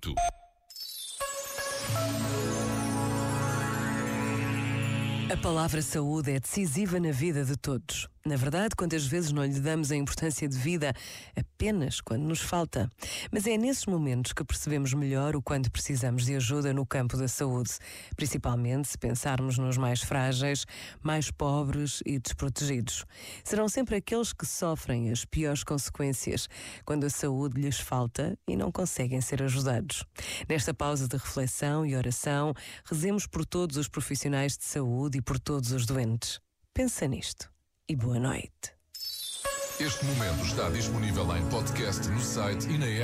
tout. A palavra saúde é decisiva na vida de todos. Na verdade, quantas vezes não lhe damos a importância de vida apenas quando nos falta. Mas é nesses momentos que percebemos melhor o quanto precisamos de ajuda no campo da saúde, principalmente se pensarmos nos mais frágeis, mais pobres e desprotegidos. Serão sempre aqueles que sofrem as piores consequências quando a saúde lhes falta e não conseguem ser ajudados. Nesta pausa de reflexão e oração, rezemos por todos os profissionais de saúde e por todos os doentes. Pensa nisto e boa noite. Este momento está disponível em podcast no site e na app.